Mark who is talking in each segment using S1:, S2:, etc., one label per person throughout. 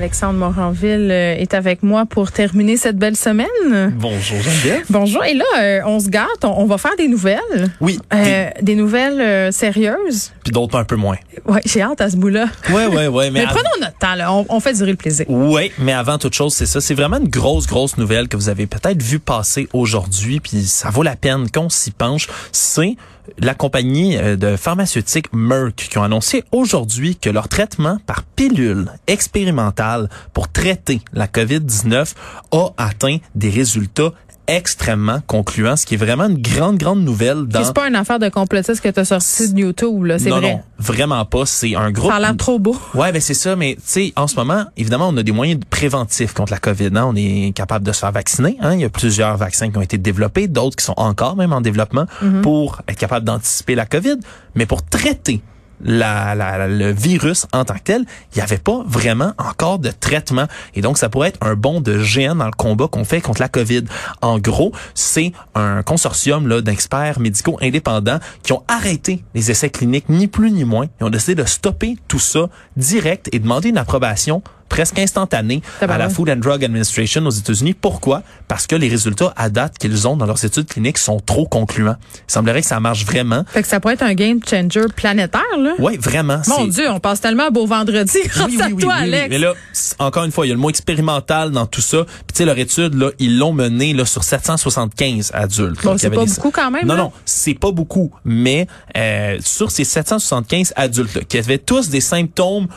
S1: Alexandre Moranville euh, est avec moi pour terminer cette belle semaine.
S2: Bonjour Geneviève.
S1: Bonjour. Et là, euh, on se gâte. On, on va faire des nouvelles.
S2: Oui.
S1: Euh, des nouvelles euh, sérieuses.
S2: Puis d'autres un peu moins.
S1: Ouais, j'ai hâte à ce bout-là.
S2: Ouais, ouais, ouais.
S1: Mais,
S2: Mais, av-
S1: prenons notre temps, là. On, on fait durer le plaisir.
S2: Ouais, mais avant toute chose, c'est ça. C'est vraiment une grosse, grosse nouvelle que vous avez peut-être vu passer aujourd'hui, puis ça vaut la peine qu'on s'y penche. C'est la compagnie euh, de pharmaceutique Merck qui ont annoncé aujourd'hui que leur traitement par pilule expérimentale pour traiter la COVID-19 a atteint des résultats extrêmement concluants, ce qui est vraiment une grande, grande nouvelle dans...
S1: C'est pas une affaire de complotiste que tu as sorti de YouTube, là. C'est vrai.
S2: non, vraiment pas. C'est un groupe...
S1: Ça a l'air trop beau.
S2: Ouais, ben c'est ça, mais tu sais, en ce moment, évidemment, on a des moyens préventifs contre la COVID. Hein? On est capable de se faire vacciner. Hein? Il y a plusieurs vaccins qui ont été développés, d'autres qui sont encore même en développement pour être capable d'anticiper la COVID. Mais pour traiter le virus en tant que tel, il n'y avait pas vraiment encore de traitement. Et donc, ça pourrait être un bond de géant dans le combat qu'on fait contre la COVID. En gros, c'est un consortium là d'experts médicaux indépendants qui ont arrêté les essais cliniques, ni plus ni moins. Ils ont décidé de stopper tout ça direct et demander une approbation presque instantanée à la. Food and Drug Administration aux États-Unis. Pourquoi? Parce que les résultats à date qu'ils ont dans leurs études cliniques sont trop concluants. Il semblerait que ça marche vraiment.
S1: Fait que ça pourrait être un game changer planétaire, là.
S2: Oui, vraiment.
S1: Mon Dieu, on passe tellement un beau vendredi
S2: oui,
S1: à
S2: oui, oui,
S1: toi. Alex.
S2: Mais là, encore une fois, il y a le mot expérimental dans tout ça. Puis tu sais, leur étude, là, ils l'ont mené là, sur 775 adultes.
S1: Bon, c'est pas
S2: des-
S1: beaucoup quand même,
S2: Non,
S1: là.
S2: non, c'est pas beaucoup. Mais euh, sur ces 775 adultes là, qui avaient tous des symptômes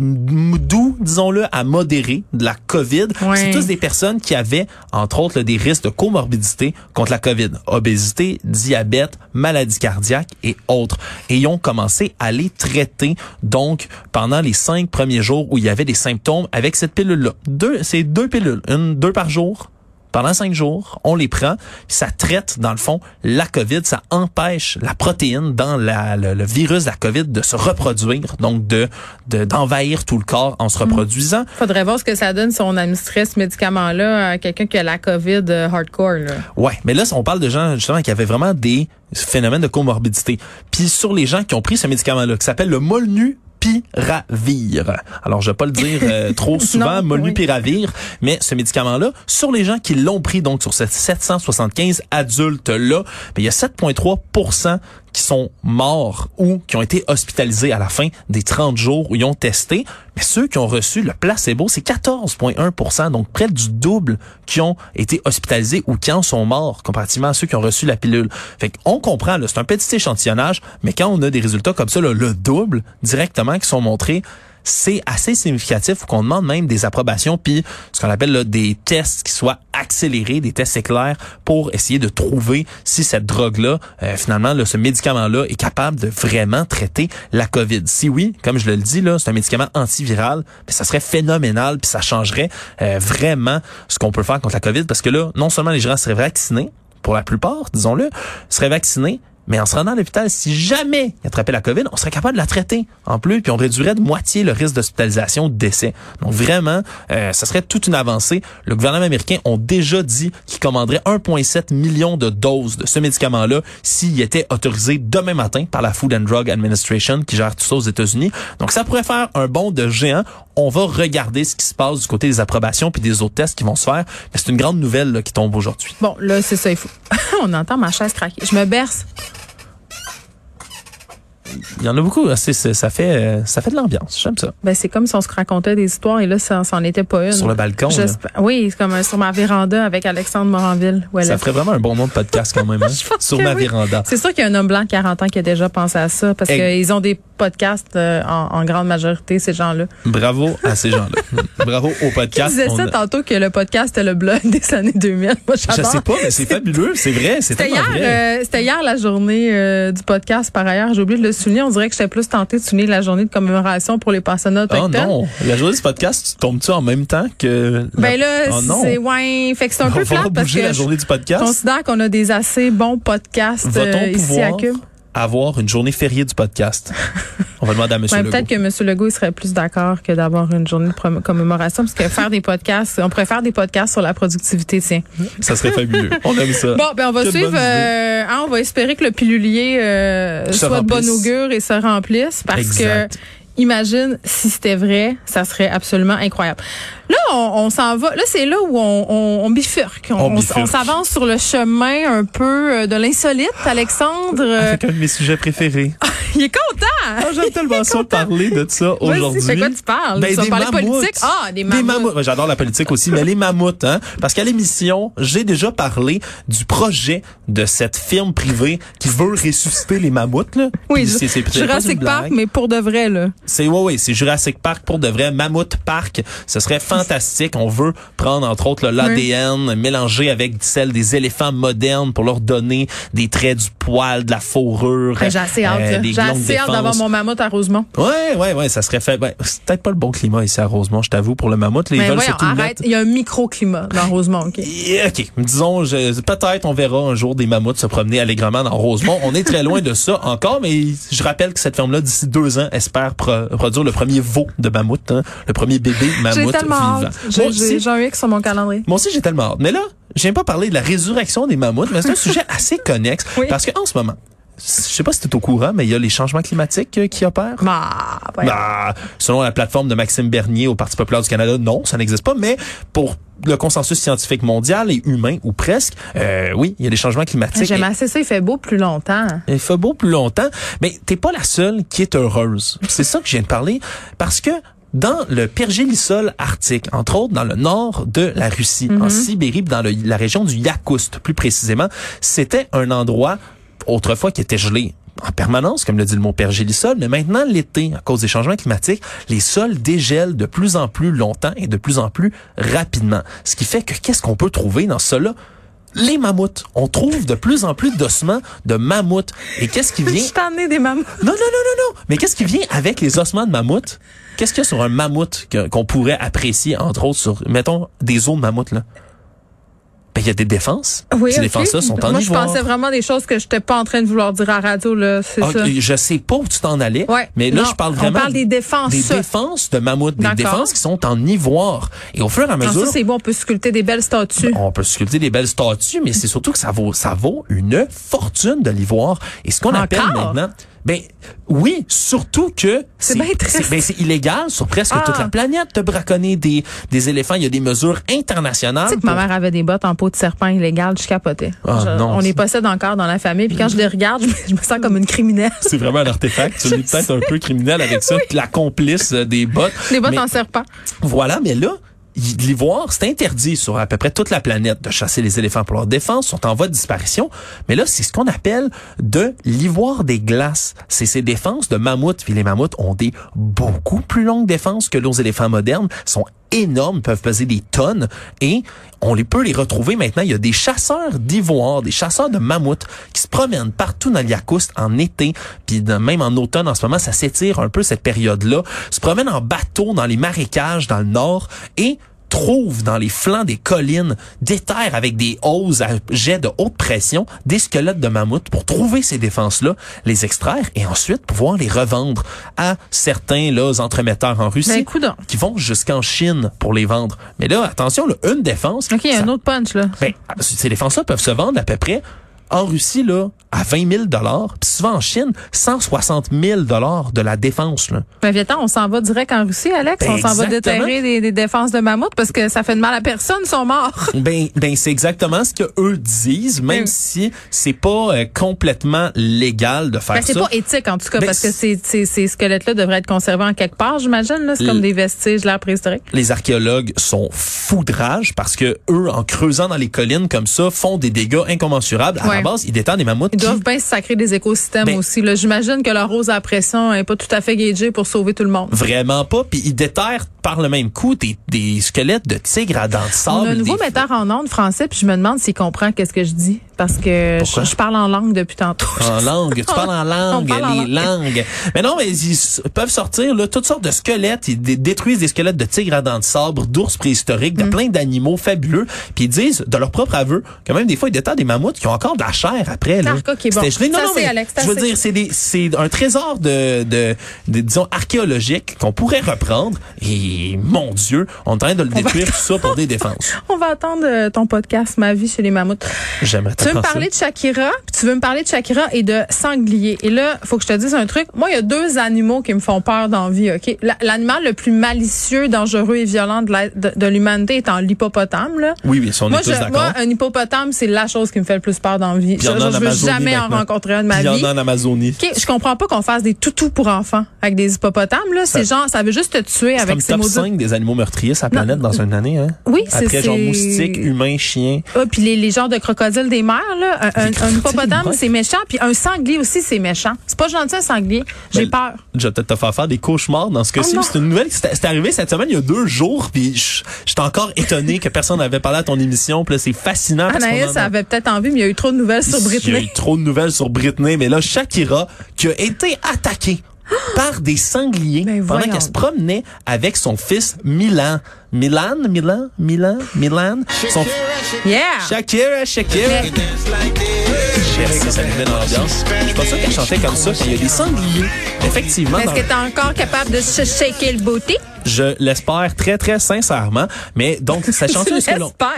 S2: doux, disons-le, à modérés de la COVID,
S1: Ouais.
S2: c'est tous des personnes qui avaient, entre autres, là, des risques de comorbidité contre la COVID. Obésité, diabète, maladie cardiaque et autres. Et ils ont commencé à les traiter, donc, pendant les cinq premiers jours où il y avait des symptômes avec cette pilule-là. Deux, c'est deux pilules, une, deux par jour. Pendant cinq jours, on les prend, ça traite, dans le fond, la COVID, ça empêche la protéine dans la, le, le virus de la COVID de se reproduire, donc de de- d'envahir tout le corps en se reproduisant.
S1: Faudrait voir ce que ça donne si on administrait ce médicament-là à quelqu'un qui a la COVID euh, hardcore, là.
S2: Ouais, mais là, on parle de gens justement qui avaient vraiment des phénomènes de comorbidité. Puis sur les gens qui ont pris ce médicament-là, qui s'appelle le Alors, je vais pas le dire euh, trop souvent,
S1: Non,
S2: Molnupiravir, mais ce médicament-là, sur les gens qui l'ont pris, donc sur ces 775 adultes-là, ben, il y a 7,3 qui sont morts ou qui ont été hospitalisés à la fin des 30 jours où ils ont testé. Mais ceux qui ont reçu le placebo, c'est 14,1% donc près du double qui ont été hospitalisés ou qui en sont morts comparativement à ceux qui ont reçu la pilule. Fait qu'on comprend, c'est un petit échantillonnage, mais quand on a des résultats comme ça, là, le double directement qui sont montrés, c'est assez significatif qu'on demande même des approbations puis ce qu'on appelle des tests qui soient accélérés, des tests éclairs pour essayer de trouver si cette drogue-là, euh, finalement, ce médicament-là est capable de vraiment traiter la COVID. Si oui, comme je le dis, là, c'est un médicament antiviral, mais ça serait phénoménal puis ça changerait euh, vraiment ce qu'on peut faire contre la COVID parce que là, non seulement les gens seraient vaccinés, pour la plupart, disons-le, seraient vaccinés, mais en se rendant à l'hôpital, si jamais il attrapait la COVID, on serait capable de la traiter en plus, puis on réduirait de moitié le risque d'hospitalisation ou de décès. Donc vraiment, euh, ça serait toute une avancée. Le gouvernement américain ont déjà dit qu'il commanderait 1,7 million de doses de ce médicament-là s'il était autorisé demain matin par la Food and Drug Administration qui gère tout ça aux États-Unis. Donc ça pourrait faire un bond de géant. On va regarder ce qui se passe du côté des approbations puis des autres tests qui vont se faire. Mais c'est une grande nouvelle là, qui tombe aujourd'hui.
S1: Bon, là, c'est ça, il faut. on entend ma chaise craquer. Je me berce.
S2: Il y en a beaucoup. C'est- ça fait euh, ça fait de l'ambiance. J'aime ça.
S1: Ben, c'est comme si on se racontait des histoires et là, ça, c'en était pas une.
S2: Sur le balcon.
S1: Oui, c'est comme euh, sur ma véranda avec Alexandre Moranville.
S2: Ça ferait vraiment un bon nom de podcast quand même. hein? Sur ma
S1: oui.
S2: véranda.
S1: C'est sûr qu'il y a un homme blanc de 40 ans qui a déjà pensé à ça parce qu'ils ont des podcasts euh, en, en grande majorité, ces gens-là.
S2: Bravo à ces gens-là. Bravo au
S1: Tu
S2: podcast.
S1: disais
S2: On
S1: ça
S2: a-
S1: tantôt que le podcast était le blog des années 2000. Moi,
S2: Je sais pas, mais c'est fabuleux. C'est vrai. C'est
S1: C'était hier, euh, c'était hier la journée euh, du podcast. Par ailleurs, j'ai oublié de le souligner. On dirait que j'étais plus tentée de souligner la journée de commémoration pour les pensionnats
S2: Oh
S1: autochtones.
S2: non, la journée du podcast, tu tombes-tu en même temps que... la-
S1: Ben là,
S2: oh
S1: c'est ouais, fait que c'est un
S2: On
S1: peu plate parce que
S2: la
S1: je
S2: journée du podcast.
S1: considère qu'on a des assez bons podcasts euh, ici à
S2: pouvoir
S1: Cube.
S2: Avoir une journée fériée du podcast? On va demander à M.
S1: Ouais,
S2: Legault.
S1: peut-être que M. Legault il serait plus d'accord que d'avoir une journée de commémoration, parce que faire des podcasts, on pourrait faire des podcasts sur la productivité, tiens.
S2: Ça serait fabuleux. On aime ça.
S1: Bon, ben on va
S2: Quelle
S1: suivre. euh, hein, on va espérer que le pilulier euh, soit de bon augure et se remplisse, parce
S2: Exact.
S1: que imagine si c'était vrai, ça serait absolument incroyable. Là, on, on s'en va. Là, c'est là où on, on, on bifurque. On, s'avance sur le chemin un peu euh, de l'insolite. Alexandre, euh,
S2: Avec un de mes sujets préférés.
S1: il est content.
S2: Ah, J'aime tellement ça parler de ça aujourd'hui.
S1: quoi tu parles?
S2: Ben,
S1: tu
S2: des
S1: parler
S2: mammouths.
S1: politique? Ah, des mammouths.
S2: Ouais, J'adore la politique aussi, mais les mammouths, hein. Parce qu'à l'émission, j'ai déjà parlé du projet de cette firme privée qui veut ressusciter les mammouths, là.
S1: Oui,
S2: c'est- c'est- c'est
S1: Jurassic Park, mais pour de vrai, là.
S2: C'est ouais, ouais, c'est Jurassic Park pour de vrai, Mammouth Park. Ce serait fantastique. On veut prendre entre autres l'ADN, mélanger avec celle des éléphants modernes pour leur donner des traits du poil, de la fourrure,
S1: Ben, J'ai assez hâte,
S2: euh,
S1: J'ai assez hâte d'avoir mon mammouth à Rosemont.
S2: Ouais, ouais, ouais, ça serait fait. Ben, c'est peut-être pas le bon climat ici à Rosemont, je t'avoue, pour le mammouth. Les
S1: Mais
S2: veulent
S1: voyons, arrête. Il y a un microclimat dans Rosemont, OK?
S2: OK. Disons, peut-être on verra un jour des mammouths se promener allègrement dans Rosemont. On est très loin de ça encore, mais je rappelle que cette ferme-là, d'ici deux ans, espère pro- produire le premier veau de mammouth, hein, le premier bébé mammouth vivant.
S1: J'ai- un X sur mon calendrier.
S2: moi aussi, j'ai tellement hâte. Mais là, je viens pas parler de la résurrection des mammouths, mais c'est un sujet assez connexe.
S1: Oui.
S2: Parce qu'en ce moment, je sais pas si tu es au courant, mais il y a les changements climatiques euh, qui opèrent.
S1: Bah, voyons.
S2: Bah, selon la plateforme de Maxime Bernier au Parti populaire du Canada, non, ça n'existe pas. Mais pour le consensus scientifique mondial et humain, ou presque, euh, oui, il y a des changements climatiques.
S1: J'aime assez ça, il fait beau plus longtemps.
S2: Il fait beau plus longtemps, mais t'es pas la seule qui est heureuse. C'est ça que je viens de parler, parce que dans le pergélisol arctique, entre autres dans le nord de la Russie, en Sibérie, puis dans le- la région du Yakoust plus précisément, c'était un endroit autrefois qui était gelé en permanence, comme le dit le mot pergélisol, mais maintenant l'été, à cause des changements climatiques, les sols dégèlent de plus en plus longtemps et de plus en plus rapidement. Ce qui fait que qu'est-ce qu'on peut trouver dans ce sol-là? Les mammouths. On trouve de plus en plus d'ossements de mammouths. Et qu'est-ce qui vient?
S1: Je ai des mammouths.
S2: Non, non, non, non, non. Mais qu'est-ce qui vient avec les ossements de mammouth? Qu'est-ce qu'il y a sur un mammouth qu'on pourrait apprécier, entre autres, sur, mettons, des os de mammouth, là? Ben, il y a des défenses.
S1: Oui,
S2: Ces défenses-là sont en
S1: Moi, je
S2: ivoire.
S1: pensais vraiment des choses que je n'étais pas en train de vouloir dire à radio, là. C'est
S2: Ah,
S1: ça.
S2: Je sais pas où tu t'en allais,
S1: Ouais.
S2: mais là,
S1: Non,
S2: je parle
S1: on
S2: vraiment
S1: parle des défenses.
S2: des défenses de mammouth, des défenses qui sont en ivoire. Et au fur et à mesure,
S1: ça, c'est bon, on peut sculpter des belles statues.
S2: on peut sculpter des belles statues, mais c'est surtout que ça vaut, ça vaut une fortune de l'ivoire. Et ce qu'on appelle maintenant, ben oui, surtout que
S1: C'est bien triste.
S2: ben, c'est illégal sur presque
S1: Ah.
S2: toute la planète de braconner des, des éléphants. Il y a des mesures internationales.
S1: Tu sais que ma mère avait des bottes en peau de serpent illégales, je capotais.
S2: Ah,
S1: Je-
S2: non,
S1: on les possède encore dans la famille, puis quand je les regarde, je me, je me sens comme une criminelle.
S2: C'est vraiment un artefact. Tu es peut-être un peu criminel avec ça, la complice des bottes.
S1: Les bottes
S2: Mais-
S1: en serpent.
S2: Voilà, mais là, l'ivoire, c'est interdit sur à peu près toute la planète de chasser les éléphants pour leur défense, sont en voie de disparition. Mais là, c'est ce qu'on appelle de l'ivoire des glaces. C'est ces défenses de mammouths. Puis les mammouths ont des beaucoup plus longues défenses que nos éléphants modernes, sont énormes, peuvent peser des tonnes et on les peut les retrouver maintenant. Il y a des chasseurs d'ivoire, des chasseurs de mammouths qui se promènent partout dans l'Yakoust en été, puis même en automne en ce moment, ça s'étire un peu cette période-là, se promènent en bateau dans les marécages dans le nord et trouvent dans les flancs des collines des terres avec des hauses à jet de haute pression, des squelettes de mammouth pour trouver ces défenses-là, les extraire et ensuite pouvoir les revendre à certains là, entremetteurs en Russie
S1: Ben,
S2: qui vont jusqu'en Chine pour les vendre. Mais là, attention, là, une défense,
S1: OK, il y a
S2: ça-
S1: un autre punch, là.
S2: ben, ces défenses-là peuvent se vendre à peu près en Russie là à 20 000 dollars, puis souvent en Chine 160 000 dollars de la défense là.
S1: Ben, viens on s'en va direct en Russie, Alex.
S2: Ben,
S1: on s'en va déterrer des, des défenses de mammouth parce que ça fait de mal à personne, ils sont morts.
S2: Ben, ben c'est exactement ce que eux disent, même
S1: Mm.
S2: si c'est pas euh, complètement légal de faire
S1: Ben, c'est
S2: ça.
S1: pas éthique, en tout cas,
S2: Ben,
S1: parce que ces, ces, ces squelettes-là devraient être conservés en quelque part, j'imagine. là. C'est comme des vestiges de l'ère préhistorique.
S2: Les archéologues sont rage parce que eux, en creusant dans les collines comme ça, font des dégâts incommensurables. À. la base, ils détendent des mammouths
S1: Ils
S2: qui?
S1: doivent bien se sacrer des écosystèmes
S2: Ben-
S1: aussi. là. J'imagine que leur rose à pression n'est pas tout à fait gagée pour sauver tout le monde.
S2: Vraiment pas. Puis ils déterrent par le même coup des, des squelettes de tigres à dents de
S1: On
S2: sable.
S1: a un nouveau metteur en ondes français, puis je me demande s'il comprend qu'est-ce que je dis. Parce que je, je parle en langue depuis tantôt.
S2: En langue, tu parles en langue, les
S1: langue.
S2: langues. Mais non, mais ils peuvent sortir là, toutes sortes de squelettes. Ils dé- détruisent des squelettes de tigres à dents de sabre, d'ours préhistoriques,
S1: Mm.
S2: de plein d'animaux fabuleux. Puis ils disent, de leur propre aveu, que même des fois, ils déterrent des mammouths qui ont encore de la chair après. Là.
S1: Ah, bon.
S2: Gelé. Non, non, mais
S1: Alex,
S2: je veux dire, c'est des, c'est un trésor de, de, de, disons, archéologique qu'on pourrait reprendre. Et mon Dieu, on est en train de le détruire tout ça pour des défenses.
S1: On va attendre euh, ton podcast Ma vie chez les mammouths.
S2: J'aimerais
S1: veux me
S2: ça.
S1: parler de Shakira, puis tu veux me parler de Shakira et de sanglier. Et là, faut que je te dise un truc. Moi, il y a deux animaux qui me font peur dans la vie, OK? La- L'animal le plus malicieux, dangereux et violent de l'humanité étant l'hippopotame, là.
S2: Oui, oui, si on
S1: Moi,
S2: est tous
S1: je-
S2: d'accord.
S1: moi, un hippopotame, c'est la chose qui me fait le plus peur dans la vie.
S2: Puis en
S1: Je,
S2: en
S1: je veux
S2: Amazonie
S1: jamais en rencontrer un de ma
S2: Puis il y
S1: vie.
S2: en a en Amazonie.
S1: OK, je comprends pas qu'on fasse des toutous pour enfants avec des hippopotames, là. C'est genre, ça veut juste te tuer avec ces
S2: top
S1: mots
S2: 5 des animaux meurtriers sur la planète dans une année, hein?
S1: Oui, c'est-
S2: Après, genre moustiques, humains, chiens.
S1: Ah, puis les, les genres de crocodiles des mers, là. Un, un- hippopotame, c'est méchant. Puis un sanglier aussi, c'est méchant. C'est pas gentil, un sanglier. J'ai
S2: Ben,
S1: peur.
S2: Je vais peut-être te faire faire des cauchemars dans ce cas-ci.
S1: Oh non.
S2: c'est une nouvelle qui s'est c'est arrivé cette semaine, il y a deux jours, puis j'étais encore étonné que personne n'avait parlé à ton émission. Puis c'est fascinant.
S1: Anaïs
S2: en
S1: avait peut-être envie, mais il y a eu trop de nouvelles sur
S2: Il y a
S1: Britney.
S2: eu trop de nouvelles sur Britney, mais là, Shakira, qui a été attaquée par des sangliers
S1: Ben,
S2: pendant qu'elle se promenait avec son fils Milan. Milan, Milan, Milan, Milan. Son
S1: Yeah!
S2: Shakira, Shakira. Merci, ça, ça me met dans l'ambiance. Je suis pas sûr qu'elle chantait comme ça. Il y a des sangliers. Effectivement,
S1: Est-ce que t'es encore capable de se shaker le booty?
S2: je l'espère très, très sincèrement. Mais donc, ça chante
S1: Tu
S2: ce que l'on... Ben,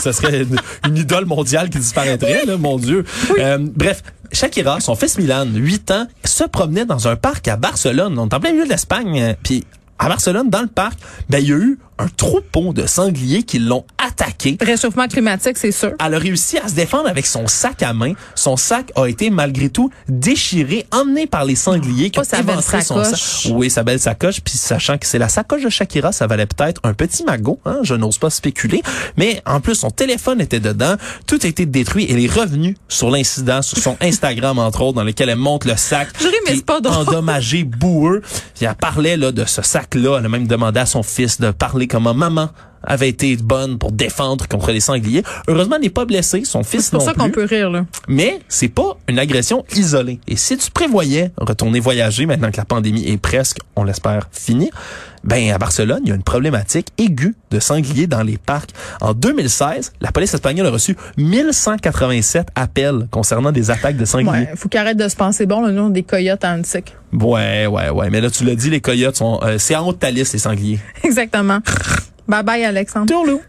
S2: ce serait une, une idole mondiale qui disparaîtrait, là, mon Dieu. Euh, bref, Shakira, son fils Milan, 8 ans, se promenait dans un parc à Barcelone. On est en plein milieu de l'Espagne. euh, Puis à Barcelone, dans le parc, ben, il y a eu un troupeau de sangliers qui l'ont attaqué.
S1: Réchauffement climatique, c'est sûr.
S2: Elle a réussi à se défendre avec son sac à main. Son sac a été malgré tout déchiré, emmené par les sangliers qui
S1: Pas
S2: ont
S1: sa belle
S2: éventré son
S1: sacoche.
S2: sac. Oui, sa belle sacoche. Puis sachant que c'est la sacoche de Shakira, ça valait peut-être un petit magot. Hein? Je n'ose pas spéculer. Mais en plus, son téléphone était dedans. Tout a été détruit. Elle est revenue sur l'incident, sur son Instagram entre autres, dans lequel elle montre le sac.
S1: Je ris, mais
S2: qui
S1: c'est pas
S2: est
S1: drôle.
S2: endommagé, boueux. Puis elle parlait là de ce sac-là. Elle a même demandé à son fils de parler come on mama avait été bonne pour défendre contre les sangliers. Heureusement, elle n'est pas blessée. Son fils
S1: C'est pour
S2: non
S1: ça qu'on peut rire, là.
S2: Mais c'est pas une agression isolée. Et si tu prévoyais retourner voyager maintenant que la pandémie est presque, on l'espère, finie, ben à Barcelone, il y a une problématique aiguë de sangliers dans les parcs. En 2016, la police espagnole a reçu 1187 appels concernant des attaques de sangliers.
S1: Ouais, faut qu'il arrête de se penser bon, le nom des coyotes antiques.
S2: Ouais, ouais, ouais. Mais là, tu l'as dit, les coyotes sont, euh, c'est en haut de ta liste, les sangliers.
S1: Exactement. Bye bye, Alexandre.
S2: Tourlou.